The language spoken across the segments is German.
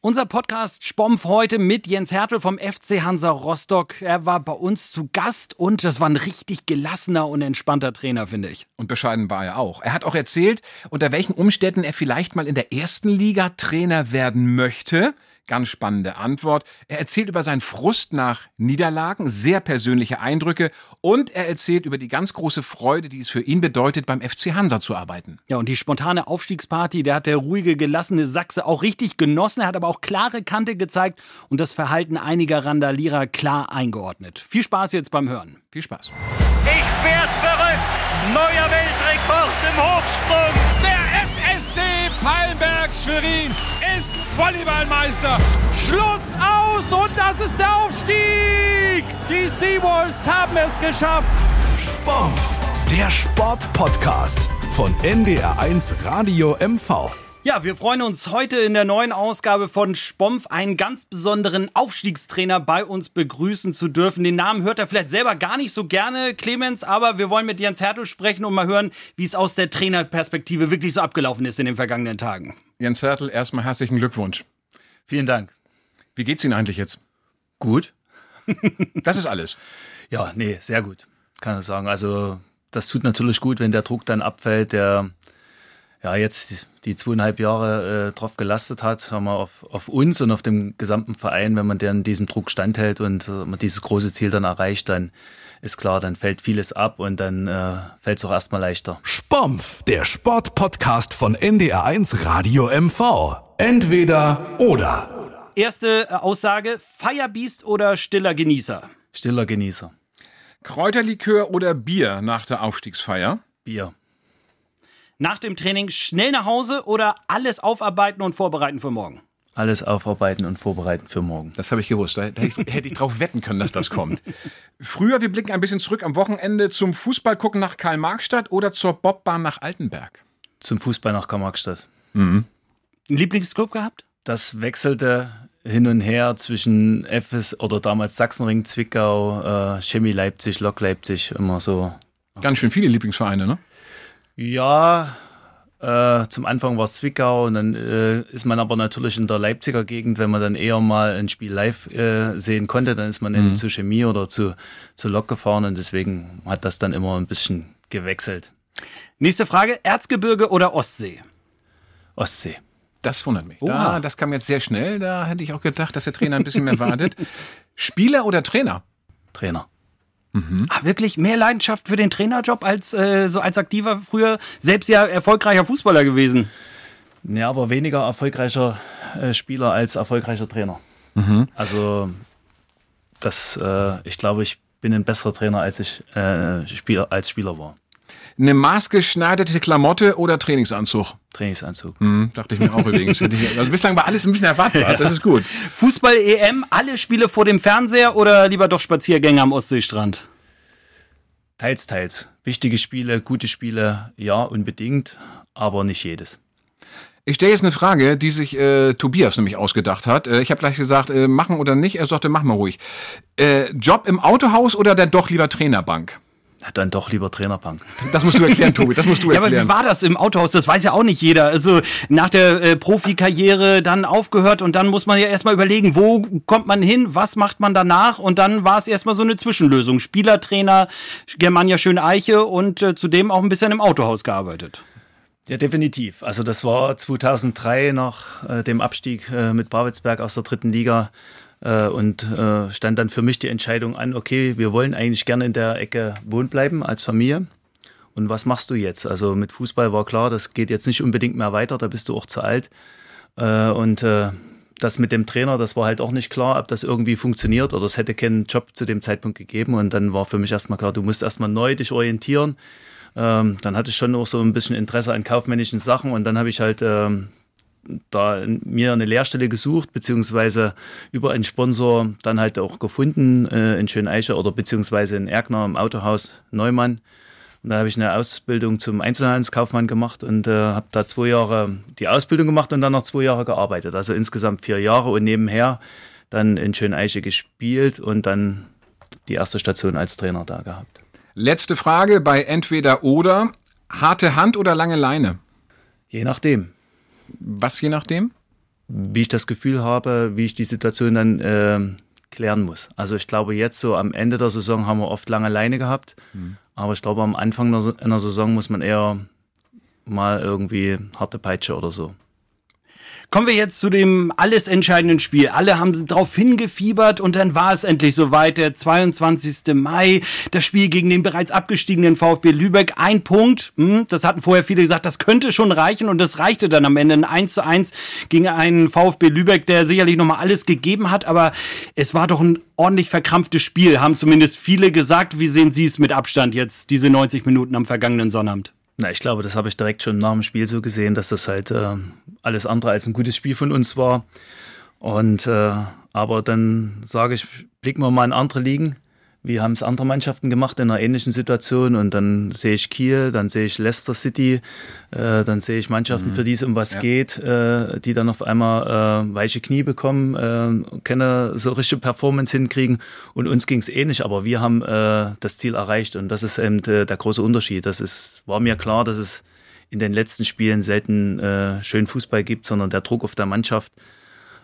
Unser Podcast Spompf heute mit Jens Hertel vom FC Hansa Rostock. Er war bei uns zu Gast und das war ein richtig gelassener und entspannter Trainer, finde ich. Und bescheiden war er auch. Er hat auch erzählt, unter welchen Umständen er vielleicht mal in der ersten Liga Trainer werden möchte. Ganz spannende Antwort. Er erzählt über seinen Frust nach Niederlagen, sehr persönliche Eindrücke und er erzählt über die ganz große Freude, die es für ihn bedeutet, beim FC Hansa zu arbeiten. Ja, und die spontane Aufstiegsparty, der hat der ruhige, gelassene Sachse auch richtig genossen. Er hat aber auch klare Kante gezeigt und das Verhalten einiger Randalierer klar eingeordnet. Viel Spaß jetzt beim Hören. Viel Spaß. Ich werd verrückt! Neuer Weltrekord im Hochsprung! Der SSC Palmberg Schwerin ist Volleyballmeister. Schluss aus und das ist der Aufstieg. Die Seawolves haben es geschafft. Spompf, der Sportpodcast von NDR1 Radio MV. Ja, wir freuen uns heute in der neuen Ausgabe von Spompf einen ganz besonderen Aufstiegstrainer bei uns begrüßen zu dürfen. Den Namen hört er vielleicht selber gar nicht so gerne, Clemens, aber wir wollen mit Jens Hertel sprechen und mal hören, wie es aus der Trainerperspektive wirklich so abgelaufen ist in den vergangenen Tagen. Jens Hertel, erstmal herzlichen Glückwunsch. Vielen Dank. Wie geht's Ihnen eigentlich jetzt? Gut. Das ist alles. Ja, nee, sehr gut, kann ich sagen. Also das tut natürlich gut, wenn der Druck dann abfällt, der ja jetzt die zweieinhalb Jahre äh, drauf gelastet hat, sagen wir, auf, auf uns und auf dem gesamten Verein, wenn man dann diesem Druck standhält und äh, man dieses große Ziel dann erreicht, dann ist klar, dann fällt vieles ab und dann äh, fällt es auch erstmal leichter. Spompf, der Sportpodcast von NDR1 Radio MV. Entweder oder. Erste äh, Aussage, Firebeast oder stiller Genießer? Stiller Genießer. Kräuterlikör oder Bier nach der Aufstiegsfeier? Bier. Nach dem Training schnell nach Hause oder alles aufarbeiten und vorbereiten für morgen? Alles aufarbeiten und vorbereiten für morgen. Das habe ich gewusst. Da hätte ich, hätte ich drauf wetten können, dass das kommt. Früher, wir blicken ein bisschen zurück am Wochenende zum Fußball gucken nach Karl-Marx-Stadt oder zur Bobbahn nach Altenberg. Zum Fußball nach Karl-Marx-Stadt. Einen Lieblingsclub gehabt? Das wechselte hin und her zwischen FS oder damals Sachsenring, Zwickau, äh, Chemie Leipzig, Lok Leipzig, immer so. Ganz schön viele Lieblingsvereine, ne? Ja, äh, zum Anfang war es Zwickau und dann äh, ist man aber natürlich in der Leipziger Gegend, wenn man dann eher mal ein Spiel live äh, sehen konnte, dann ist man eben zu Chemie oder zu, zu Lok gefahren und deswegen hat das dann immer ein bisschen gewechselt. Nächste Frage, Erzgebirge oder Ostsee? Ostsee. Das wundert mich. Oha. Da, das kam jetzt sehr schnell. Da hätte ich auch gedacht, dass der Trainer ein bisschen mehr wartet. Spieler oder Trainer? Trainer. Ah, wirklich mehr Leidenschaft für den Trainerjob als äh, so als aktiver früher selbst ja erfolgreicher Fußballer gewesen. Ja, aber weniger erfolgreicher äh, Spieler als erfolgreicher Trainer. Also das, äh, ich glaube, ich bin ein besserer Trainer, als ich äh, Spieler, als Spieler war. Eine maßgeschneiderte Klamotte oder Trainingsanzug? Trainingsanzug. Hm, dachte ich mir auch übrigens. Also bislang war alles ein bisschen erwartbar. Das ist gut. Fußball EM, alle Spiele vor dem Fernseher oder lieber doch Spaziergänge am Ostseestrand? Teils, teils. Wichtige Spiele, gute Spiele, ja, unbedingt, aber nicht jedes. Ich stelle jetzt eine Frage, die sich äh, Tobias nämlich ausgedacht hat. Äh, ich habe gleich gesagt, äh, machen oder nicht. Er sagte, mach mal ruhig. Äh, Job im Autohaus oder dann doch lieber Trainerbank? Ja, Dann doch lieber Trainerbank. Das musst du erklären, Tobi. Das musst du Ja, aber erklären. wie war das im Autohaus? Das weiß ja auch nicht jeder. Also nach der äh, Profikarriere dann aufgehört und dann muss man ja erstmal überlegen, wo kommt man hin, was macht man danach und dann war es erstmal so eine Zwischenlösung. Spielertrainer, Germania Schöneiche und äh, zudem auch ein bisschen im Autohaus gearbeitet. Ja, definitiv. Also das war 2003 nach äh, dem Abstieg äh, mit Barwitzberg aus der dritten Liga und äh, stand dann für mich die Entscheidung an, okay, wir wollen eigentlich gerne in der Ecke wohnen bleiben als Familie. Und was machst du jetzt? Also mit Fußball war klar, das geht jetzt nicht unbedingt mehr weiter, da bist du auch zu alt. Äh, und äh, das mit dem Trainer, das war halt auch nicht klar, ob das irgendwie funktioniert oder es hätte keinen Job zu dem Zeitpunkt gegeben. Und dann war für mich erstmal klar, du musst erstmal neu dich orientieren. Ähm, dann hatte ich schon auch so ein bisschen Interesse an kaufmännischen Sachen und dann habe ich halt ähm, da mir eine Lehrstelle gesucht, beziehungsweise über einen Sponsor dann halt auch gefunden äh, in Schöneiche oder beziehungsweise in Erkner im Autohaus Neumann. Und da habe ich eine Ausbildung zum Einzelhandelskaufmann gemacht und äh, habe da zwei Jahre die Ausbildung gemacht und dann noch zwei Jahre gearbeitet. Also insgesamt vier Jahre und nebenher dann in Schöneiche gespielt und dann die erste Station als Trainer da gehabt. Letzte Frage bei entweder oder. Harte Hand oder lange Leine? Je nachdem. Was je nachdem? wie ich das Gefühl habe, wie ich die Situation dann äh, klären muss. Also ich glaube, jetzt so am Ende der Saison haben wir oft lange Leine gehabt, mhm. aber ich glaube, am Anfang einer Saison muss man eher mal irgendwie harte Peitsche oder so. Kommen wir jetzt zu dem alles entscheidenden Spiel. Alle haben drauf hingefiebert und dann war es endlich soweit. Der 22. Mai, das Spiel gegen den bereits abgestiegenen VfB Lübeck. Ein Punkt, hm, das hatten vorher viele gesagt, das könnte schon reichen und das reichte dann am Ende. Ein 1 zu 1 gegen einen VfB Lübeck, der sicherlich nochmal alles gegeben hat, aber es war doch ein ordentlich verkrampftes Spiel, haben zumindest viele gesagt. Wie sehen Sie es mit Abstand jetzt, diese 90 Minuten am vergangenen Sonnabend? Na, ich glaube, das habe ich direkt schon nach dem Spiel so gesehen, dass das halt äh, alles andere als ein gutes Spiel von uns war. Und äh, aber dann sage ich, blicken wir mal in andere Ligen wie haben es andere Mannschaften gemacht in einer ähnlichen Situation und dann sehe ich Kiel, dann sehe ich Leicester City, äh, dann sehe ich Mannschaften, mhm. für die es um was ja. geht, äh, die dann auf einmal äh, weiche Knie bekommen, äh, keine so richtige Performance hinkriegen und uns ging es ähnlich, aber wir haben äh, das Ziel erreicht und das ist eben der, der große Unterschied. Das ist, war mir klar, dass es in den letzten Spielen selten äh, schön Fußball gibt, sondern der Druck auf der Mannschaft,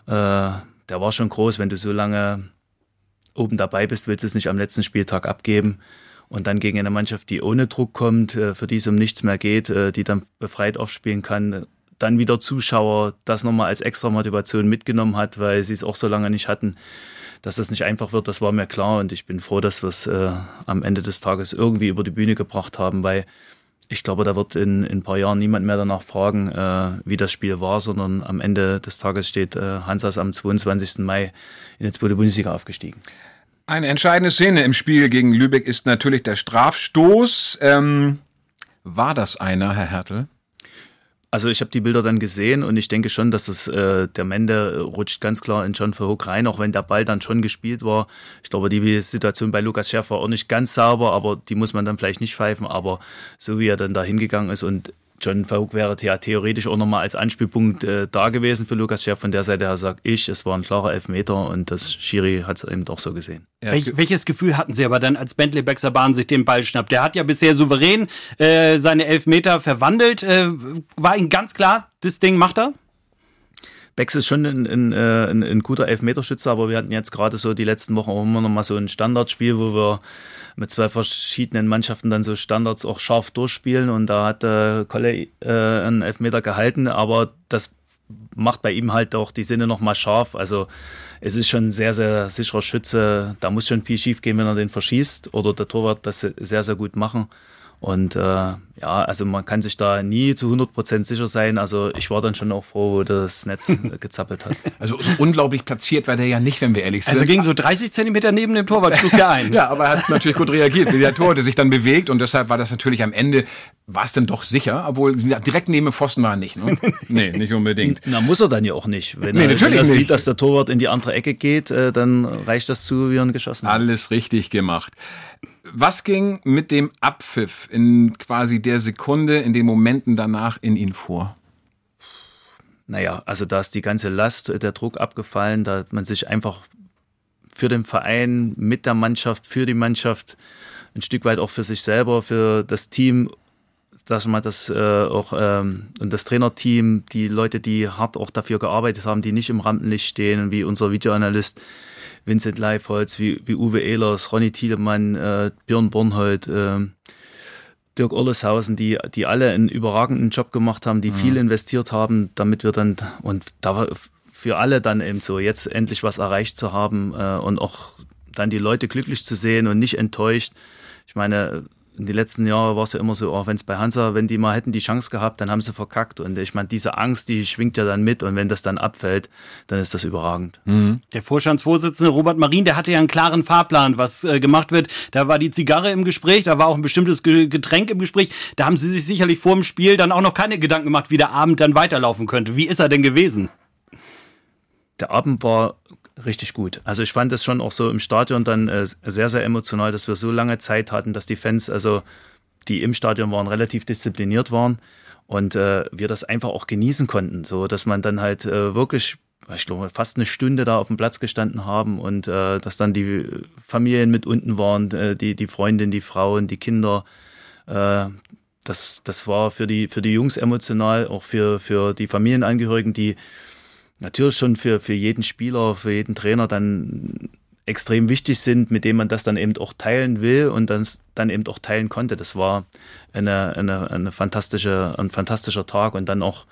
äh, der war schon groß, wenn du so lange oben dabei bist, willst du es nicht am letzten Spieltag abgeben. Und dann gegen eine Mannschaft, die ohne Druck kommt, äh, für die es um nichts mehr geht, äh, die dann befreit aufspielen kann, dann wieder Zuschauer das nochmal als extra Motivation mitgenommen hat, weil sie es auch so lange nicht hatten, dass das nicht einfach wird, das war mir klar. Und ich bin froh, dass wir es äh, am Ende des Tages irgendwie über die Bühne gebracht haben, weil ich glaube, da wird in, in ein paar Jahren niemand mehr danach fragen, äh, wie das Spiel war, sondern am Ende des Tages steht äh, Hansas am 22. Mai in die zweite Bundesliga aufgestiegen. Eine entscheidende Szene im Spiel gegen Lübeck ist natürlich der Strafstoß. Ähm, war das einer, Herr Hertel? Also ich habe die Bilder dann gesehen und ich denke schon, dass es äh, der Mende rutscht ganz klar in John Verhoek rein, auch wenn der Ball dann schon gespielt war. Ich glaube, die Situation bei Lukas Schäfer auch nicht ganz sauber, aber die muss man dann vielleicht nicht pfeifen. Aber so wie er dann da hingegangen ist und John Vogt wäre ja theoretisch auch nochmal als Anspielpunkt äh, da gewesen für Lukas Scherf. Von der Seite her sage ich, es war ein klarer Elfmeter und das Schiri hat es eben doch so gesehen. Ja. Welch, welches Gefühl hatten Sie aber dann, als Bentley Bahn sich den Ball schnappt? Der hat ja bisher souverän äh, seine Elfmeter verwandelt. Äh, war Ihnen ganz klar, das Ding macht er? Becks ist schon ein, ein, äh, ein, ein guter Elfmeterschütze, aber wir hatten jetzt gerade so die letzten Wochen auch immer noch mal so ein Standardspiel, wo wir mit zwei verschiedenen Mannschaften dann so Standards auch scharf durchspielen und da hat äh, Kolle äh, einen Elfmeter gehalten, aber das macht bei ihm halt auch die Sinne nochmal scharf. Also es ist schon ein sehr, sehr sicherer Schütze. Da muss schon viel schief gehen, wenn er den verschießt oder der Torwart das sehr, sehr gut machen. Und äh, ja, also man kann sich da nie zu 100% sicher sein. Also ich war dann schon auch froh, wo das Netz gezappelt hat. Also so unglaublich platziert war der ja nicht, wenn wir ehrlich also sind. Also ging so 30 Zentimeter neben dem Torwart schlug der ein. ja, aber er hat natürlich gut reagiert, der Tor sich dann bewegt und deshalb war das natürlich am Ende, war es dann doch sicher, obwohl direkt neben dem Pfosten war er nicht. Ne? Nee, nicht unbedingt. Na, muss er dann ja auch nicht. Wenn nee, er, natürlich wenn er sieht, dass der Torwart in die andere Ecke geht, äh, dann reicht das zu, wie er ihn geschossen hat. Alles richtig gemacht. Was ging mit dem Abpfiff in quasi der Sekunde, in den Momenten danach in ihn vor? Naja, also da ist die ganze Last, der Druck abgefallen, da hat man sich einfach für den Verein, mit der Mannschaft, für die Mannschaft, ein Stück weit auch für sich selber, für das Team, dass man das äh, auch ähm, und das Trainerteam, die Leute, die hart auch dafür gearbeitet haben, die nicht im Rampenlicht stehen, wie unser Videoanalyst, Vincent Leifholz, wie, wie Uwe Ehlers, Ronny Thielemann, äh, Björn Bornhold, äh, Dirk Orleshausen, die, die alle einen überragenden Job gemacht haben, die mhm. viel investiert haben, damit wir dann, und da für alle dann eben so, jetzt endlich was erreicht zu haben äh, und auch dann die Leute glücklich zu sehen und nicht enttäuscht. Ich meine, in den letzten Jahren war es ja immer so, auch wenn es bei Hansa, wenn die mal hätten die Chance gehabt, dann haben sie verkackt. Und ich meine, diese Angst, die schwingt ja dann mit. Und wenn das dann abfällt, dann ist das überragend. Mhm. Der Vorstandsvorsitzende Robert Marin, der hatte ja einen klaren Fahrplan, was äh, gemacht wird. Da war die Zigarre im Gespräch, da war auch ein bestimmtes Getränk im Gespräch. Da haben sie sich sicherlich vor dem Spiel dann auch noch keine Gedanken gemacht, wie der Abend dann weiterlaufen könnte. Wie ist er denn gewesen? Der Abend war richtig gut. Also ich fand es schon auch so im Stadion dann äh, sehr, sehr emotional, dass wir so lange Zeit hatten, dass die Fans, also die im Stadion waren, relativ diszipliniert waren und äh, wir das einfach auch genießen konnten, so dass man dann halt äh, wirklich ich glaube, fast eine Stunde da auf dem Platz gestanden haben und äh, dass dann die Familien mit unten waren, äh, die, die Freundin, die Frauen, die Kinder. Äh, das, das war für die, für die Jungs emotional, auch für, für die Familienangehörigen, die natürlich schon für, für jeden Spieler, für jeden Trainer dann extrem wichtig sind, mit dem man das dann eben auch teilen will und dann, dann eben auch teilen konnte. Das war eine, eine, eine fantastische, ein fantastischer Tag und dann auch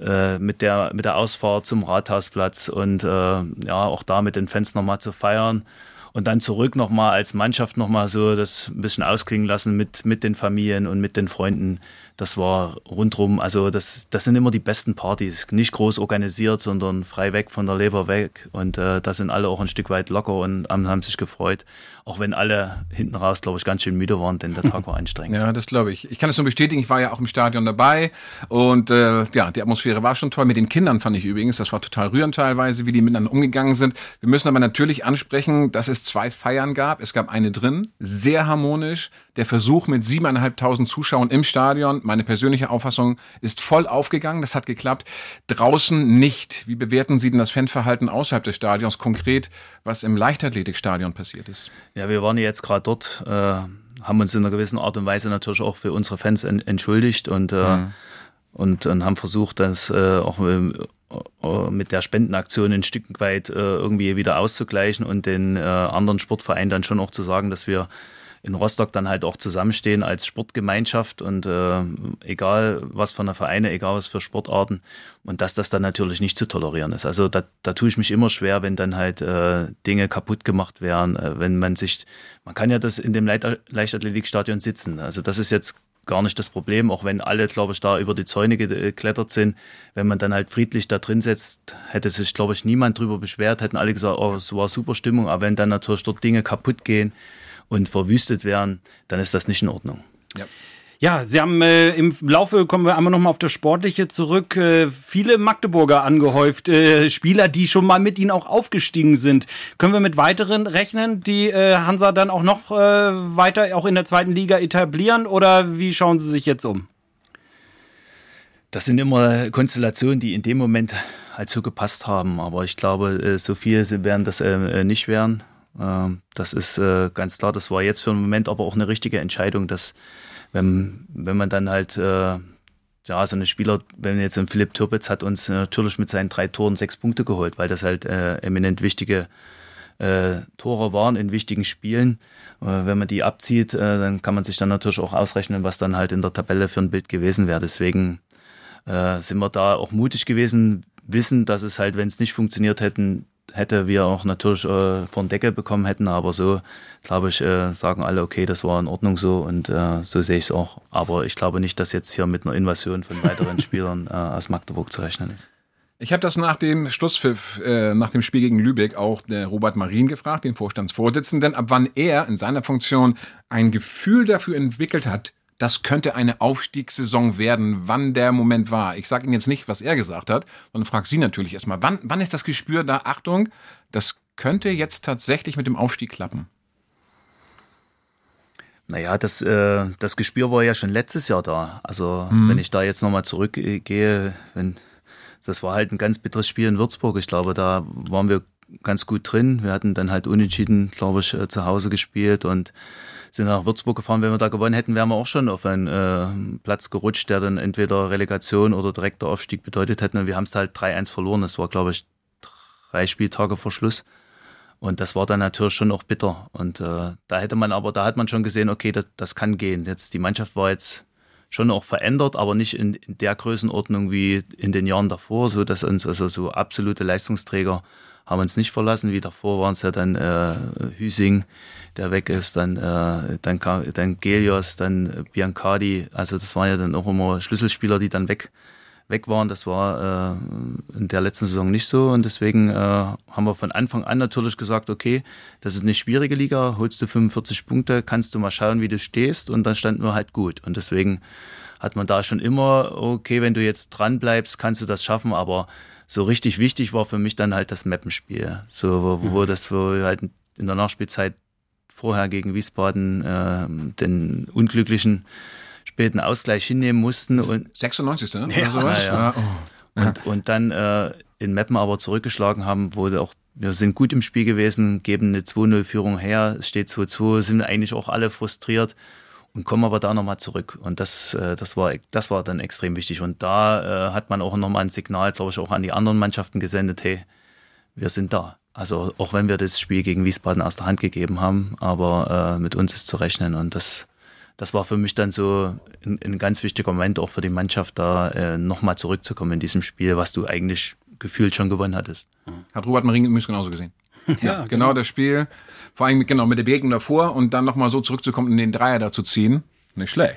äh, mit, der, mit der Ausfahrt zum Rathausplatz und äh, ja, auch da mit den Fans nochmal zu feiern und dann zurück nochmal als Mannschaft nochmal so das ein bisschen ausklingen lassen mit, mit den Familien und mit den Freunden das war rundrum, also das, das sind immer die besten Partys. Nicht groß organisiert, sondern frei weg von der Leber weg. Und äh, da sind alle auch ein Stück weit locker und haben sich gefreut. Auch wenn alle hinten raus, glaube ich, ganz schön müde waren, denn der Tag war anstrengend. ja, das glaube ich. Ich kann es nur bestätigen, ich war ja auch im Stadion dabei. Und äh, ja, die Atmosphäre war schon toll. Mit den Kindern fand ich übrigens, das war total rührend teilweise, wie die miteinander umgegangen sind. Wir müssen aber natürlich ansprechen, dass es zwei Feiern gab. Es gab eine drin, sehr harmonisch. Der Versuch mit siebeneinhalbtausend Zuschauern im Stadion meine persönliche Auffassung ist voll aufgegangen. Das hat geklappt. Draußen nicht. Wie bewerten Sie denn das Fanverhalten außerhalb des Stadions konkret, was im Leichtathletikstadion passiert ist? Ja, wir waren jetzt gerade dort, äh, haben uns in einer gewissen Art und Weise natürlich auch für unsere Fans en entschuldigt und, äh, mhm. und, und, haben versucht, das äh, auch äh, mit der Spendenaktion ein Stück weit äh, irgendwie wieder auszugleichen und den äh, anderen Sportvereinen dann schon auch zu sagen, dass wir in Rostock dann halt auch zusammenstehen als Sportgemeinschaft und äh, egal was von der Vereine, egal was für Sportarten und dass das dann natürlich nicht zu tolerieren ist. Also da, da tue ich mich immer schwer, wenn dann halt äh, Dinge kaputt gemacht werden, äh, wenn man sich, man kann ja das in dem Leichtathletikstadion sitzen. Also das ist jetzt gar nicht das Problem, auch wenn alle, glaube ich, da über die Zäune geklettert sind. Wenn man dann halt friedlich da drin sitzt, hätte sich, glaube ich, niemand drüber beschwert, hätten alle gesagt, oh, es war super Stimmung. Aber wenn dann natürlich dort Dinge kaputt gehen, und verwüstet werden, dann ist das nicht in Ordnung. Ja. Ja, Sie haben äh, im Laufe, kommen wir einmal nochmal auf das Sportliche zurück, äh, viele Magdeburger angehäuft, äh, Spieler, die schon mal mit Ihnen auch aufgestiegen sind. Können wir mit weiteren rechnen, die äh, Hansa dann auch noch äh, weiter auch in der zweiten Liga etablieren oder wie schauen Sie sich jetzt um? Das sind immer Konstellationen, die in dem Moment halt so gepasst haben, aber ich glaube, äh, so viel werden das äh, nicht werden. Ähm, das ist äh, ganz klar, das war jetzt für den Moment aber auch eine richtige Entscheidung, dass wenn, wenn man dann halt, äh, ja, so eine Spieler, wenn jetzt ein Philipp Türpitz hat uns natürlich mit seinen drei Toren sechs Punkte geholt, weil das halt äh, eminent wichtige äh, Tore waren in wichtigen Spielen. Äh, wenn man die abzieht, äh, dann kann man sich dann natürlich auch ausrechnen, was dann halt in der Tabelle für ein Bild gewesen wäre. Deswegen äh, sind wir da auch mutig gewesen, wissen, dass es halt, wenn es nicht funktioniert hätten, hätte, wir auch natürlich äh, vor den Deckel bekommen hätten. Aber so, glaube ich, äh, sagen alle, okay, das war in Ordnung so und äh, so sehe ich es auch. Aber ich glaube nicht, dass jetzt hier mit einer Invasion von weiteren Spielern äh, aus Magdeburg zu rechnen ist. Ich habe das nach dem Schlusspfiff, äh, nach dem Spiel gegen Lübeck auch der Robert Marin gefragt, den Vorstandsvorsitzenden, ab wann er in seiner Funktion ein Gefühl dafür entwickelt hat, das könnte eine Aufstiegssaison werden, wann der Moment war. Ich sage Ihnen jetzt nicht, was er gesagt hat, sondern frage Sie natürlich erstmal, wann, wann ist das Gespür da? Achtung, das könnte jetzt tatsächlich mit dem Aufstieg klappen. Naja, das, äh, das Gespür war ja schon letztes Jahr da. Also mhm. wenn ich da jetzt nochmal zurückgehe, wenn, das war halt ein ganz bitteres Spiel in Würzburg. Ich glaube, da waren wir ganz gut drin. Wir hatten dann halt unentschieden, glaube ich, äh, zu Hause gespielt und sind nach Würzburg gefahren. Wenn wir da gewonnen hätten, wären wir auch schon auf einen äh, Platz gerutscht, der dann entweder Relegation oder direkter Aufstieg bedeutet hätte. Und wir haben es halt 3-1 verloren. Das war, glaube ich, drei Spieltage vor Schluss. Und das war dann natürlich schon auch bitter. Und äh, da hätte man aber, da hat man schon gesehen, okay, das, das kann gehen. Jetzt die Mannschaft war jetzt schon auch verändert, aber nicht in, in der Größenordnung wie in den Jahren davor, so dass uns also so absolute Leistungsträger haben uns nicht verlassen. Wie davor waren es ja dann äh, Hüsing, der weg ist, dann, äh, dann, dann Gelios, dann Biancardi. Also das waren ja dann auch immer Schlüsselspieler, die dann weg, weg waren. Das war äh, in der letzten Saison nicht so. Und deswegen äh, haben wir von Anfang an natürlich gesagt, okay, das ist eine schwierige Liga, holst du 45 Punkte, kannst du mal schauen, wie du stehst. Und dann standen wir halt gut. Und deswegen hat man da schon immer, okay, wenn du jetzt dran bleibst, kannst du das schaffen, aber so richtig wichtig war für mich dann halt das Mappenspiel. So, wo, wo mhm. das, wo wir halt in der Nachspielzeit vorher gegen Wiesbaden äh, den unglücklichen späten Ausgleich hinnehmen mussten. Und 96. Ne? Ja, sowas? Ja, ja. Oh. Und, und dann äh, in Meppen aber zurückgeschlagen haben, wo auch wir sind gut im Spiel gewesen, geben eine 2-0-Führung her, es steht 2-2, sind eigentlich auch alle frustriert und kommen aber da nochmal zurück. Und das, äh, das, war, das war dann extrem wichtig. Und da äh, hat man auch nochmal ein Signal, glaube ich, auch an die anderen Mannschaften gesendet, hey, wir sind da. Also auch wenn wir das Spiel gegen Wiesbaden aus der Hand gegeben haben, aber äh, mit uns ist zu rechnen. Und das, das war für mich dann so ein, ein ganz wichtiger Moment auch für die Mannschaft, da äh, nochmal zurückzukommen in diesem Spiel, was du eigentlich gefühlt schon gewonnen hattest. Hat Robert Marin übrigens genauso gesehen. Ja, genau das Spiel. Vor allem genau mit der Begegnung davor und dann nochmal so zurückzukommen und den Dreier da zu ziehen. Nicht schlecht.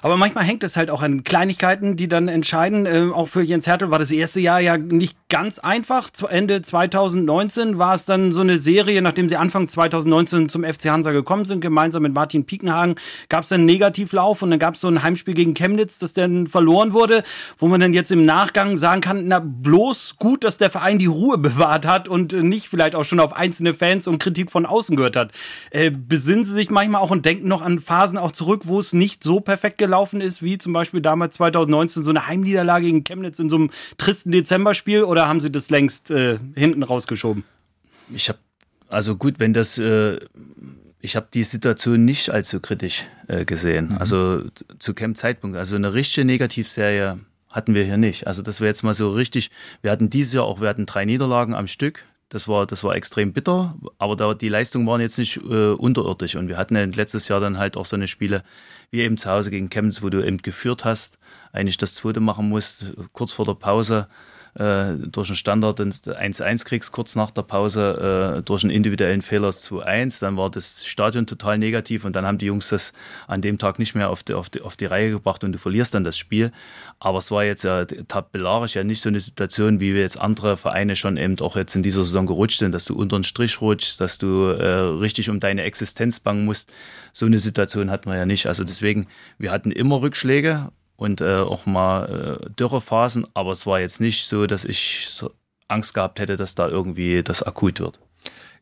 Aber manchmal hängt es halt auch an Kleinigkeiten, die dann entscheiden. Ähm, auch für Jens Hertel war das erste Jahr ja nicht ganz einfach. Ende 2019 war es dann so eine Serie, nachdem sie Anfang 2019 zum FC Hansa gekommen sind, gemeinsam mit Martin Piekenhagen, gab es einen Negativlauf und dann gab es so ein Heimspiel gegen Chemnitz, das dann verloren wurde, wo man dann jetzt im Nachgang sagen kann, na bloß gut, dass der Verein die Ruhe bewahrt hat und nicht vielleicht auch schon auf einzelne Fans und Kritik von außen gehört hat. Äh, besinnen Sie sich manchmal auch und denken noch an Phasen auch zurück, wo es nicht so perfekt gelaufen ist, wie zum Beispiel damals 2019 so eine Heimniederlage gegen Chemnitz in so einem tristen Dezemberspiel oder haben Sie das längst äh, hinten rausgeschoben? Ich habe, also gut, wenn das, äh, ich habe die Situation nicht allzu kritisch äh, gesehen. Mhm. Also zu keinem Zeitpunkt. Also eine richtige Negativserie hatten wir hier nicht. Also das wäre jetzt mal so richtig, wir hatten dieses Jahr auch, wir hatten drei Niederlagen am Stück. Das war, das war extrem bitter, aber da, die Leistungen waren jetzt nicht äh, unterirdisch. Und wir hatten ja letztes Jahr dann halt auch so eine Spiele wie eben zu Hause gegen Chemnitz, wo du eben geführt hast, eigentlich das zweite machen musst, kurz vor der Pause äh, durch einen Standard 1-1 kriegst, kurz nach der Pause äh, durch einen individuellen Fehler 2-1. Dann war das Stadion total negativ und dann haben die Jungs das an dem Tag nicht mehr auf die, auf die, auf die Reihe gebracht und du verlierst dann das Spiel. Aber es war jetzt ja tabellarisch ja nicht so eine Situation, wie wir jetzt andere Vereine schon eben auch jetzt in dieser Saison gerutscht sind, dass du unter den Strich rutschst, dass du äh, richtig um deine Existenz bangen musst. So eine Situation hatten wir ja nicht. Also deswegen, wir hatten immer Rückschläge und äh, auch mal äh, Dürrephasen, aber es war jetzt nicht so, dass ich so Angst gehabt hätte, dass da irgendwie das akut wird.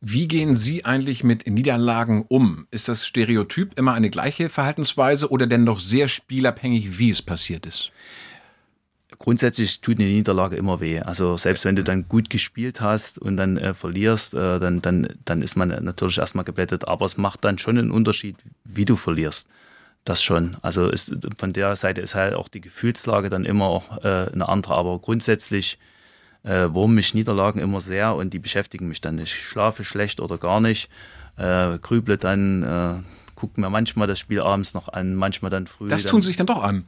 Wie gehen Sie eigentlich mit Niederlagen um? Ist das Stereotyp immer eine gleiche Verhaltensweise oder denn doch sehr spielabhängig, wie es passiert ist? Grundsätzlich tut eine Niederlage immer weh. Also selbst wenn du dann gut gespielt hast und dann äh, verlierst, äh, dann, dann, dann ist man natürlich erstmal geblättet. Aber es macht dann schon einen Unterschied, wie du verlierst. Das schon. Also ist, von der Seite ist halt auch die Gefühlslage dann immer auch äh, eine andere. Aber grundsätzlich äh, wurmen mich Niederlagen immer sehr und die beschäftigen mich dann nicht. Ich schlafe schlecht oder gar nicht, äh, grüble dann, äh, gucke mir manchmal das Spiel abends noch an, manchmal dann früh. Das dann, tun sie sich dann doch an.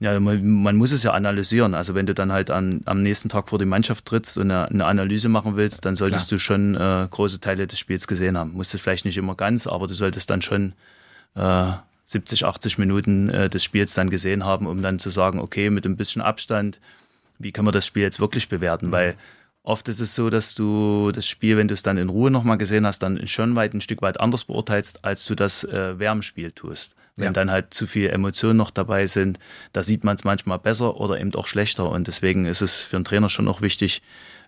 Ja, man, man, muss es ja analysieren. Also wenn du dann halt am, am nächsten Tag vor die Mannschaft trittst und eine, eine Analyse machen willst, dann solltest Klar. du schon äh, große Teile des Spiels gesehen haben. Musst es vielleicht nicht immer ganz, aber du solltest dann schon äh, 70, 80 Minuten äh, des Spiels dann gesehen haben, um dann zu sagen, okay, mit ein bisschen Abstand, wie kann man das Spiel jetzt wirklich bewerten? Mhm. Weil oft ist es so, dass du das Spiel, wenn du es dann in Ruhe nochmal gesehen hast, dann schon weit ein Stück weit anders beurteilst, als du das äh, während Spiel tust. Wenn ja. dann halt zu viele Emotionen noch dabei sind, da sieht man es manchmal besser oder eben auch schlechter. Und deswegen ist es für einen Trainer schon noch wichtig,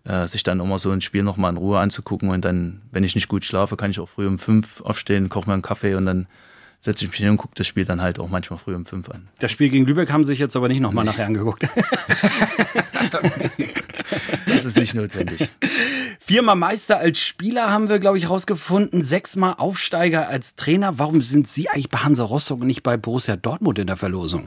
äh, sich dann immer so ein Spiel nochmal in Ruhe anzugucken. Und dann, wenn ich nicht gut schlafe, kann ich auch früh um fünf aufstehen, koche mir einen Kaffee und dann setze ich mich hin und gucke das Spiel dann halt auch manchmal früh um fünf an. Das Spiel gegen Lübeck haben Sie sich jetzt aber nicht nochmal nee. nachher angeguckt. das ist nicht notwendig. Viermal Meister als Spieler haben wir, glaube ich, rausgefunden. Sechsmal Aufsteiger als Trainer. Warum sind Sie eigentlich bei Hansa Rostock und nicht bei Borussia Dortmund in der Verlosung?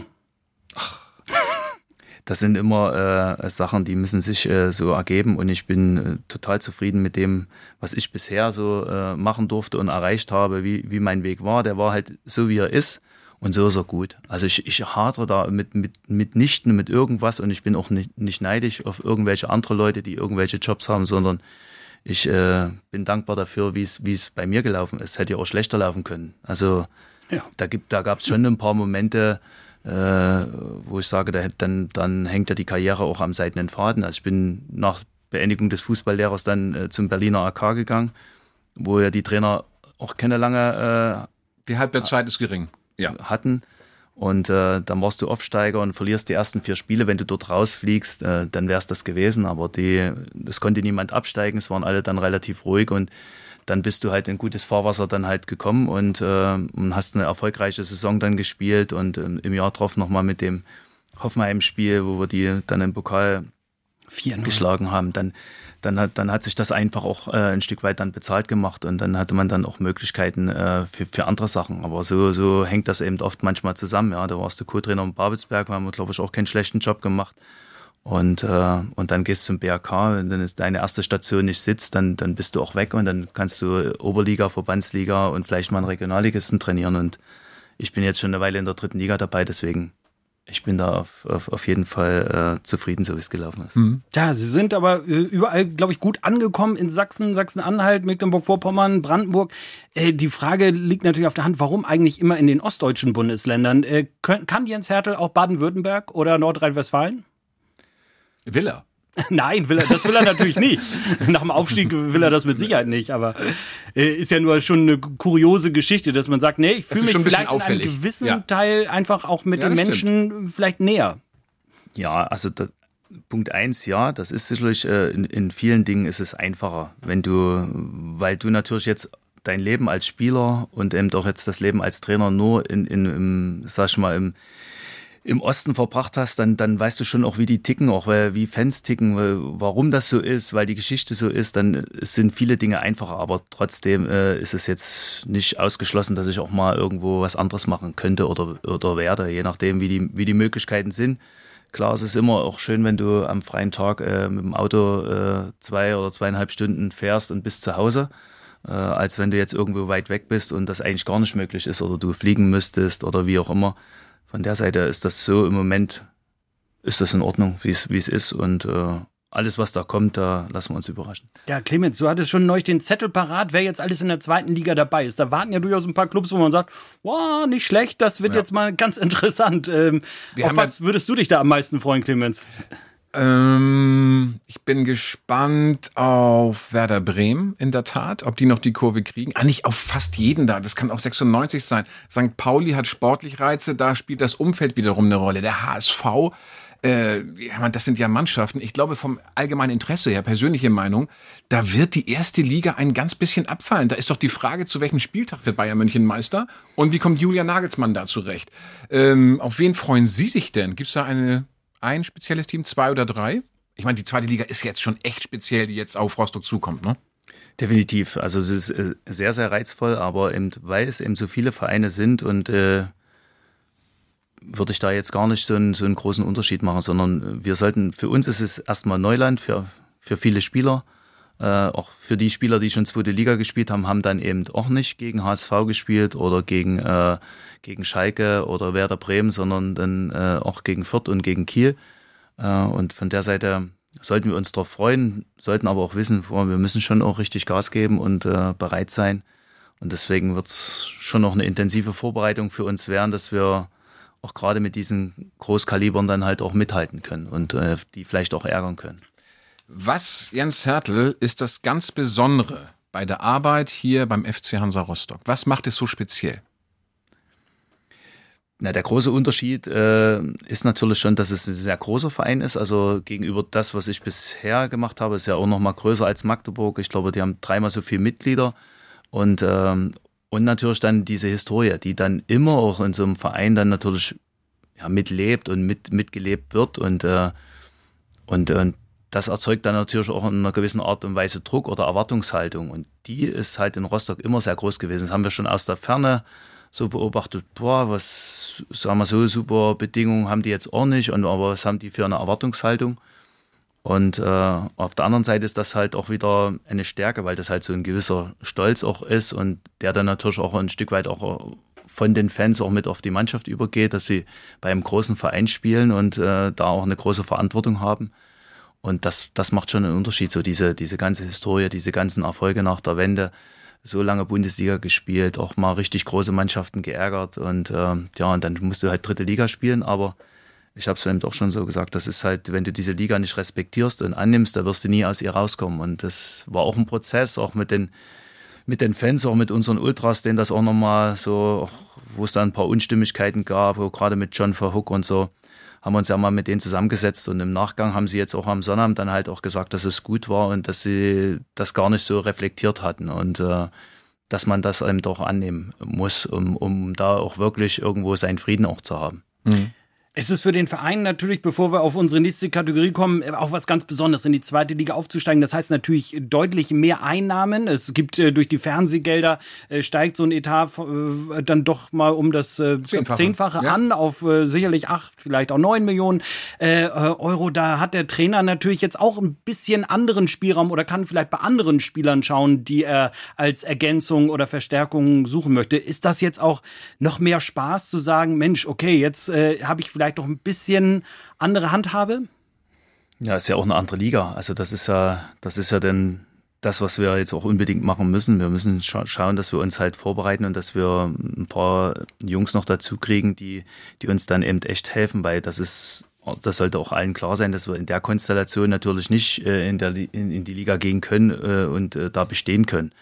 Das sind immer äh, Sachen, die müssen sich äh, so ergeben und ich bin äh, total zufrieden mit dem, was ich bisher so äh, machen durfte und erreicht habe, wie, wie mein Weg war. Der war halt so, wie er ist und so ist er gut. Also ich, ich hadere da mit, mit, mit nichten, mit irgendwas und ich bin auch nicht, nicht neidisch auf irgendwelche andere Leute, die irgendwelche Jobs haben, sondern ich äh, bin dankbar dafür, wie es wie es bei mir gelaufen ist. Hätte ja auch schlechter laufen können. Also ja. da gibt, da gab es schon ein paar Momente, wo ich sage, da, dann, dann hängt ja die Karriere auch am seidenen Faden. Also ich bin nach Beendigung des Fußballlehrers dann äh, zum Berliner AK gegangen, wo ja die Trainer auch keine lange... Äh, die Halbwertszeit ist gering. Ja. Hatten. Und äh, dann warst du Aufsteiger und verlierst die ersten vier Spiele. Wenn du dort rausfliegst, äh, dann wär's das gewesen. Aber die, es konnte niemand absteigen. Es waren alle dann relativ ruhig und dann bist du halt in gutes Fahrwasser dann halt gekommen und, äh, und hast eine erfolgreiche Saison dann gespielt und ähm, im Jahr drauf nochmal mit dem Hoffenheim-Spiel, wo wir die dann im Pokal geschlagen haben, dann, dann, hat, dann hat sich das einfach auch äh, ein Stück weit dann bezahlt gemacht und dann hatte man dann auch Möglichkeiten äh, für, für andere Sachen. Aber so, so hängt das eben oft manchmal zusammen. Ja, da warst du Co-Trainer in Babelsberg, haben wir, glaube ich, auch keinen schlechten Job gemacht. Und, äh, und dann gehst du zum BRK, wenn dann ist deine erste Station nicht sitzt, dann, dann bist du auch weg und dann kannst du Oberliga, Verbandsliga und vielleicht mal einen Regionalligisten trainieren. Und ich bin jetzt schon eine Weile in der dritten Liga dabei, deswegen ich bin da auf, auf, auf jeden Fall äh, zufrieden, so wie es gelaufen ist. Mhm. Ja, Sie sind aber äh, überall, glaube ich, gut angekommen in Sachsen, Sachsen-Anhalt, Mecklenburg-Vorpommern, Brandenburg. Äh, die Frage liegt natürlich auf der Hand, warum eigentlich immer in den ostdeutschen Bundesländern? Äh, können, kann Jens Hertel auch Baden-Württemberg oder Nordrhein-Westfalen? Will er. Nein, will er, das will er natürlich nicht. Nach dem Aufstieg will er das mit Sicherheit nicht. Aber äh, ist ja nur schon eine kuriose Geschichte, dass man sagt, nee, ich fühle mich vielleicht in einem gewissen ja. Teil einfach auch mit ja, den Menschen stimmt. vielleicht näher. Ja, also das, Punkt eins, ja, das ist sicherlich, äh, in, in vielen Dingen ist es einfacher, wenn du, weil du natürlich jetzt dein Leben als Spieler und eben doch jetzt das Leben als Trainer nur in, in im, sag ich mal, im im Osten verbracht hast, dann, dann weißt du schon auch, wie die ticken, auch wie Fans ticken, warum das so ist, weil die Geschichte so ist, dann sind viele Dinge einfacher, aber trotzdem äh, ist es jetzt nicht ausgeschlossen, dass ich auch mal irgendwo was anderes machen könnte oder, oder werde, je nachdem, wie die, wie die Möglichkeiten sind. Klar, es ist immer auch schön, wenn du am freien Tag äh, mit dem Auto äh, zwei oder zweieinhalb Stunden fährst und bist zu Hause, äh, als wenn du jetzt irgendwo weit weg bist und das eigentlich gar nicht möglich ist oder du fliegen müsstest oder wie auch immer von der Seite ist das so im Moment, ist das in Ordnung, wie es, wie es ist und äh, alles, was da kommt, da lassen wir uns überraschen. Ja, Clemens, du hattest schon neulich den Zettel parat, wer jetzt alles in der zweiten Liga dabei ist. Da warten ja durchaus ein paar Clubs, wo man sagt, wow, nicht schlecht, das wird ja. jetzt mal ganz interessant. Ähm, auf was würdest du dich da am meisten freuen, Clemens? Ähm, ich bin gespannt auf Werder Bremen, in der Tat, ob die noch die Kurve kriegen. Ah, nicht auf fast jeden da, das kann auch 96 sein. St. Pauli hat sportlich Reize, da spielt das Umfeld wiederum eine Rolle. Der HSV, äh, das sind ja Mannschaften. Ich glaube, vom allgemeinen Interesse her, persönliche Meinung, da wird die erste Liga ein ganz bisschen abfallen. Da ist doch die Frage, zu welchem Spieltag wird Bayern München Meister und wie kommt Julia Nagelsmann da zurecht? Ähm, auf wen freuen Sie sich denn? Gibt es da eine ein spezielles Team, zwei oder drei? Ich meine, die zweite Liga ist jetzt schon echt speziell, die jetzt auf Rostock zukommt, ne? Definitiv. Also es ist äh, sehr, sehr reizvoll, aber eben, weil es eben so viele Vereine sind und äh, würde ich da jetzt gar nicht so einen, so einen großen Unterschied machen, sondern wir sollten, für uns ist es erstmal Neuland, für, für viele Spieler. Äh, auch für die Spieler, die schon zweite Liga gespielt haben, haben dann eben auch nicht gegen HSV gespielt oder gegen äh, gegen Schalke oder Werder Bremen, sondern dann äh, auch gegen Fürth und gegen Kiel. Äh, und von der Seite sollten wir uns darauf freuen, sollten aber auch wissen, wir müssen schon auch richtig Gas geben und äh, bereit sein. Und deswegen wird es schon noch eine intensive Vorbereitung für uns werden, dass wir auch gerade mit diesen Großkalibern dann halt auch mithalten können und äh, die vielleicht auch ärgern können. Was, Jens Hertel, ist das ganz Besondere bei der Arbeit hier beim FC Hansa Rostock? Was macht es so speziell? Na, der große Unterschied äh, ist natürlich schon, dass es ein sehr großer Verein ist. Also gegenüber das, was ich bisher gemacht habe, ist ja auch noch mal größer als Magdeburg. Ich glaube, die haben dreimal so viele Mitglieder und ähm, und natürlich dann diese Historie, die dann immer auch in so einem Verein dann natürlich ja, mitlebt und mit mitgelebt wird und äh, und, und das erzeugt dann natürlich auch in einer gewissen Art und Weise Druck oder Erwartungshaltung und die ist halt in Rostock immer sehr groß gewesen. Das haben wir schon aus der Ferne so beobachtet, boah, was, sagen wir so, super Bedingungen haben die jetzt auch nicht, und, aber was haben die für eine Erwartungshaltung? Und äh, auf der anderen Seite ist das halt auch wieder eine Stärke, weil das halt so ein gewisser Stolz auch ist und der dann natürlich auch ein Stück weit auch von den Fans auch mit auf die Mannschaft übergeht, dass sie bei einem großen Verein spielen und äh, da auch eine große Verantwortung haben. Und das, das macht schon einen Unterschied, so diese, diese ganze Historie, diese ganzen Erfolge nach der Wende. So lange Bundesliga gespielt, auch mal richtig große Mannschaften geärgert und äh, ja, und dann musst du halt dritte Liga spielen, aber ich habe es eben doch schon so gesagt, das ist halt, wenn du diese Liga nicht respektierst und annimmst, da wirst du nie aus ihr rauskommen. Und das war auch ein Prozess, auch mit den, mit den Fans, auch mit unseren Ultras, denen das auch nochmal so, wo es da ein paar Unstimmigkeiten gab, gerade mit John Verhook und so haben uns ja mal mit denen zusammengesetzt und im Nachgang haben sie jetzt auch am Sonnabend dann halt auch gesagt, dass es gut war und dass sie das gar nicht so reflektiert hatten und äh, dass man das eben doch annehmen muss, um, um da auch wirklich irgendwo seinen Frieden auch zu haben. Mhm. Es ist für den Verein natürlich, bevor wir auf unsere nächste Kategorie kommen, auch was ganz Besonderes, in die zweite Liga aufzusteigen. Das heißt natürlich deutlich mehr Einnahmen. Es gibt äh, durch die Fernsehgelder äh, steigt so ein Etat äh, dann doch mal um das äh, Zehnfache. Zehnfache Ja. an auf äh, sicherlich acht, vielleicht auch neun Millionen äh, äh, Euro. Da hat der Trainer natürlich jetzt auch ein bisschen anderen Spielraum oder kann vielleicht bei anderen Spielern schauen, die er als Ergänzung oder Verstärkung suchen möchte. Ist das jetzt auch noch mehr Spaß zu sagen, Mensch, okay, jetzt äh, habe ich vielleicht doch ein bisschen andere Handhabe? Ja, ist ja auch eine andere Liga. Also das ist ja, das ist ja dann das, was wir jetzt auch unbedingt machen müssen. Wir müssen scha schauen, dass wir uns halt vorbereiten und dass wir ein paar Jungs noch dazu kriegen, die, die uns dann eben echt helfen, weil das ist, das sollte auch allen klar sein, dass wir in der Konstellation natürlich nicht äh, in, der, in, in die Liga gehen können äh, und äh, da bestehen können.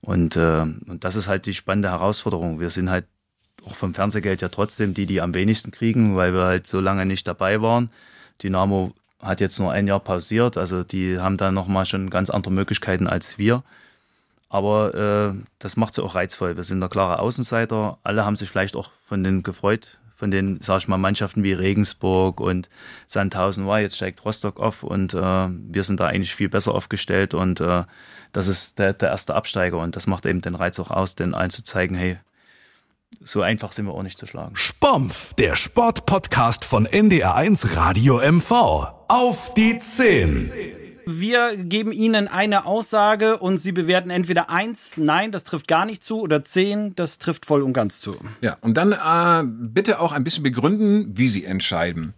Und, äh, und das ist halt die spannende Herausforderung. Wir sind halt auch vom Fernsehgeld ja trotzdem die, die am wenigsten kriegen, weil wir halt so lange nicht dabei waren. Dynamo hat jetzt nur ein Jahr pausiert, also die haben da nochmal schon ganz andere Möglichkeiten als wir. Aber äh, das macht sie auch reizvoll. Wir sind der klare Außenseiter. Alle haben sich vielleicht auch von den gefreut, von den, sag ich mal, Mannschaften wie Regensburg und Sandhausen. Wow, jetzt steigt Rostock auf und äh, wir sind da eigentlich viel besser aufgestellt und äh, das ist der, der erste Absteiger und das macht eben den Reiz auch aus, den allen zu zeigen, hey, so einfach sind wir auch nicht zu schlagen. Spompf, der Sportpodcast von NDR1 Radio MV. Auf die 10. Wir geben Ihnen eine Aussage und Sie bewerten entweder eins, nein, das trifft gar nicht zu, oder zehn, das trifft voll und ganz zu. Ja, und dann äh, bitte auch ein bisschen begründen, wie Sie entscheiden.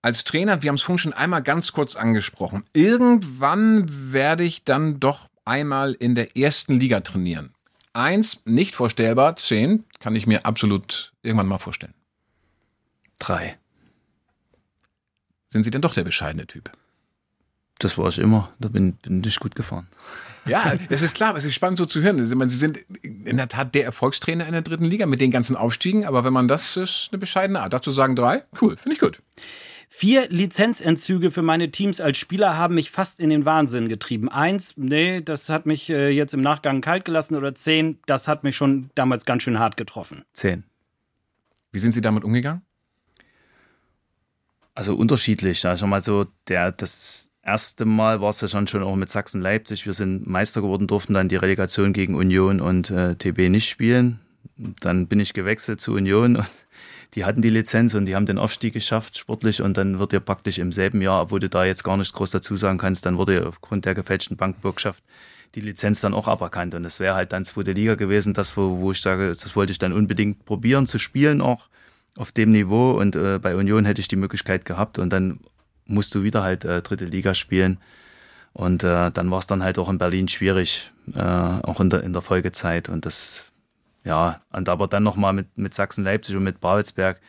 Als Trainer, wir haben es vorhin schon einmal ganz kurz angesprochen, irgendwann werde ich dann doch einmal in der ersten Liga trainieren. Eins, nicht vorstellbar, zehn, kann ich mir absolut irgendwann mal vorstellen. Drei. Sind Sie denn doch der bescheidene Typ? Das war ich immer. Da bin, bin ich gut gefahren. Ja, es ist klar, es ist spannend so zu hören. Sie sind in der Tat der Erfolgstrainer in der dritten Liga mit den ganzen Aufstiegen, aber wenn man das ist eine bescheidene Art. Dazu sagen drei, cool, finde ich gut. Vier Lizenzentzüge für meine Teams als Spieler haben mich fast in den Wahnsinn getrieben. Eins, nee, das hat mich äh, jetzt im Nachgang kalt gelassen. Oder zehn, das hat mich schon damals ganz schön hart getroffen. Zehn. Wie sind Sie damit umgegangen? Also unterschiedlich. Also mal so, der, das erste Mal war es ja schon schon auch mit Sachsen-Leipzig. Wir sind Meister geworden, durften dann die Relegation gegen Union und äh, TB nicht spielen. Dann bin ich gewechselt zu Union und die hatten die Lizenz und die haben den Aufstieg geschafft, sportlich. Und dann wird dir praktisch im selben Jahr, obwohl du da jetzt gar nichts groß dazu sagen kannst, dann wurde aufgrund der gefälschten Bankbürgschaft die Lizenz dann auch aberkannt. Und es wäre halt dann zweite Liga gewesen, das, wo, wo ich sage, das wollte ich dann unbedingt probieren zu spielen auch auf dem Niveau. Und äh, bei Union hätte ich die Möglichkeit gehabt. Und dann musst du wieder halt äh, dritte Liga spielen. Und äh, dann war es dann halt auch in Berlin schwierig, äh, auch in der, in der Folgezeit. Und das, ja, und aber dann nochmal mit, mit Sachsen-Leipzig und mit Babelsberg,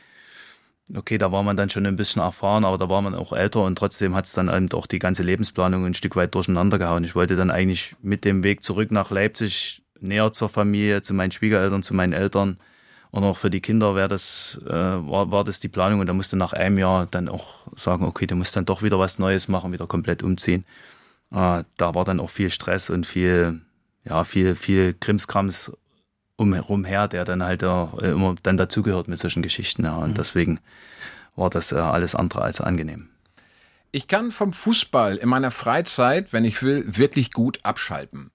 okay, da war man dann schon ein bisschen erfahren, aber da war man auch älter und trotzdem hat es dann eben auch die ganze Lebensplanung ein Stück weit durcheinander gehauen. Ich wollte dann eigentlich mit dem Weg zurück nach Leipzig näher zur Familie, zu meinen Schwiegereltern, zu meinen Eltern und auch für die Kinder wäre das, äh, war, war das die Planung und da musste nach einem Jahr dann auch sagen, okay, du musst dann doch wieder was Neues machen, wieder komplett umziehen. Äh, da war dann auch viel Stress und viel, ja, viel, viel Krimskrams umherum her, der dann halt äh, immer dann dazugehört mit solchen Geschichten. Ja. Und deswegen war das äh, alles andere als angenehm. Ich kann vom Fußball in meiner Freizeit, wenn ich will, wirklich gut abschalten.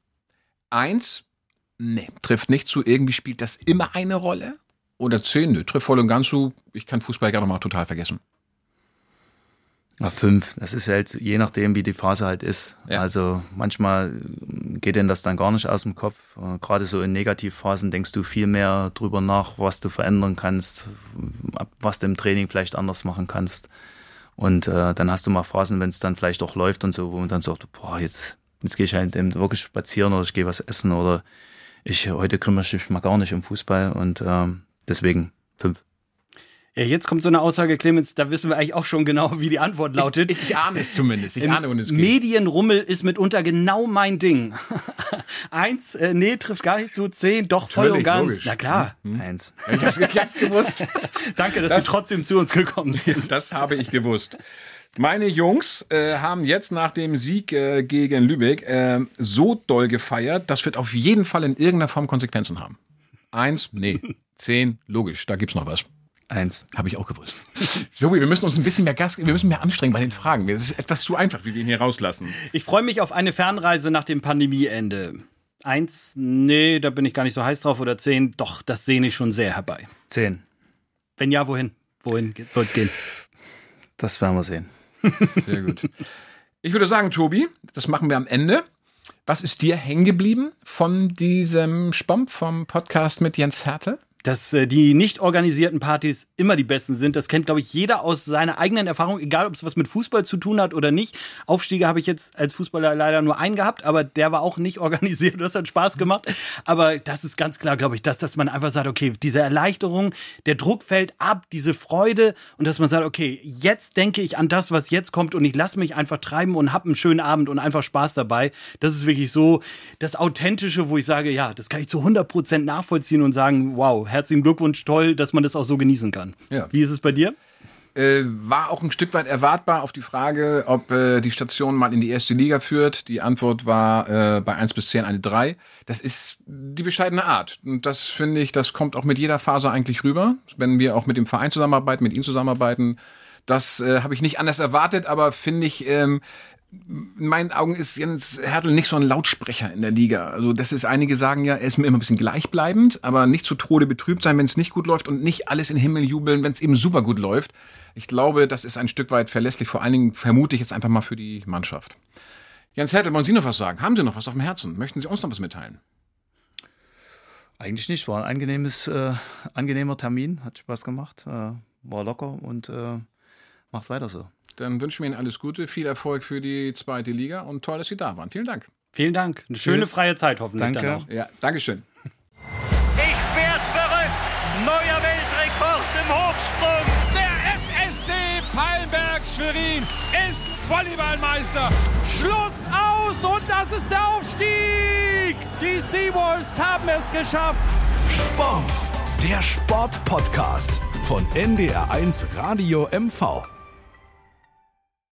Eins, nee, trifft nicht zu, irgendwie spielt das immer eine Rolle. Oder zehn, nö, trifft voll und ganz zu, ich kann Fußball gerne mal total vergessen. Ja, fünf. Das ist halt je nachdem, wie die Phase halt ist. Ja. Also manchmal geht denn das dann gar nicht aus dem Kopf. Äh, Gerade so in Negativphasen denkst du viel mehr drüber nach, was du verändern kannst, was du im Training vielleicht anders machen kannst. Und äh, dann hast du mal Phasen, wenn es dann vielleicht auch läuft und so, wo man dann sagt, boah, jetzt, jetzt gehe ich halt eben wirklich spazieren oder ich gehe was essen oder ich heute kümmere ich mich mal gar nicht um Fußball und ähm, deswegen fünf. Ja, jetzt kommt so eine Aussage, Clemens, da wissen wir eigentlich auch schon genau, wie die Antwort lautet. Ich, ich ahne es zumindest. Ich ahne, wohin es geht. Medienrummel ist mitunter genau mein Ding. Eins, äh, nee, trifft gar nicht zu. Zehn, doch voll und ganz. logisch. Na klar. Eins. Ich hab's, ich hab's gewusst. Danke, dass Sie trotzdem zu uns gekommen sind. Das habe ich gewusst. Meine Jungs äh, haben jetzt nach dem Sieg äh, gegen Lübeck äh, so doll gefeiert, das wird auf jeden Fall in irgendeiner Form Konsequenzen haben. Eins, nee. Zehn, logisch, da gibt's noch was. Eins. Habe ich auch gewusst. Joey, wir müssen uns ein bisschen mehr Gas, wir müssen mehr anstrengen bei den Fragen. Das ist etwas zu einfach, wie wir ihn hier rauslassen. Ich freue mich auf eine Fernreise nach dem Pandemieende. Eins, nee, da bin ich gar nicht so heiß drauf. Oder zehn, doch, das sehne ich schon sehr herbei. Zehn. Wenn ja, wohin? Wohin soll es gehen? Das werden wir sehen. Sehr gut. Ich würde sagen, Tobi, das machen wir am Ende. Was ist dir hängen geblieben von diesem Spomp vom Podcast mit Jens Hertel? Dass äh, die nicht organisierten Partys immer die besten sind. Das kennt, glaube ich, jeder aus seiner eigenen Erfahrung, egal ob es was mit Fußball zu tun hat oder nicht. Aufstiege habe ich jetzt als Fußballer leider nur einen gehabt, aber der war auch nicht organisiert. Das hat Spaß gemacht. Aber das ist ganz klar, glaube ich, dass, dass man einfach sagt, okay, diese Erleichterung, der Druck fällt ab, diese Freude und dass man sagt, okay, jetzt denke ich an das, was jetzt kommt und ich lasse mich einfach treiben und habe einen schönen Abend und einfach Spaß dabei. Das ist wirklich so das Authentische, wo ich sage, ja, das kann ich zu 100 Prozent nachvollziehen und sagen, wow, herzlichen Glückwunsch, toll, dass man das auch so genießen kann. Ja. Wie ist es bei dir? Äh, war auch ein Stück weit erwartbar auf die Frage, ob äh, die Station mal in die erste Liga führt. Die Antwort war äh, bei 1 bis 10 eine 3. Das ist die bescheidene Art. Und das finde ich, das kommt auch mit jeder Phase eigentlich rüber. Wenn wir auch mit dem Verein zusammenarbeiten, mit ihm zusammenarbeiten, das äh, habe ich nicht anders erwartet, aber finde ich, ähm, in meinen Augen ist Jens Hertel nicht so ein Lautsprecher in der Liga. Also das ist, einige sagen ja, er ist mir immer ein bisschen gleichbleibend, aber nicht zu Tode betrübt sein, wenn es nicht gut läuft und nicht alles in Himmel jubeln, wenn es eben super gut läuft. Ich glaube, das ist ein Stück weit verlässlich, vor allen Dingen vermute ich jetzt einfach mal für die Mannschaft. Jens Hertel, wollen Sie noch was sagen? Haben Sie noch was auf dem Herzen? Möchten Sie uns noch was mitteilen? Eigentlich nicht. War ein angenehmes, äh, angenehmer Termin. Hat Spaß gemacht. Äh, war locker und äh, macht weiter so. Dann wünschen wir Ihnen alles Gute, viel Erfolg für die zweite Liga und toll, dass Sie da waren. Vielen Dank. Vielen Dank. Eine schöne Tschüss. freie Zeit hoffentlich Danke. dann auch. Ja, Dankeschön. Ich werd verrückt. Neuer Weltrekord im Hochsprung. Der SSC Pallenberg Schwerin ist Volleyballmeister. Schluss aus und das ist der Aufstieg. Die Seawolves haben es geschafft. Spomf, der Sportpodcast von NDR1 Radio MV.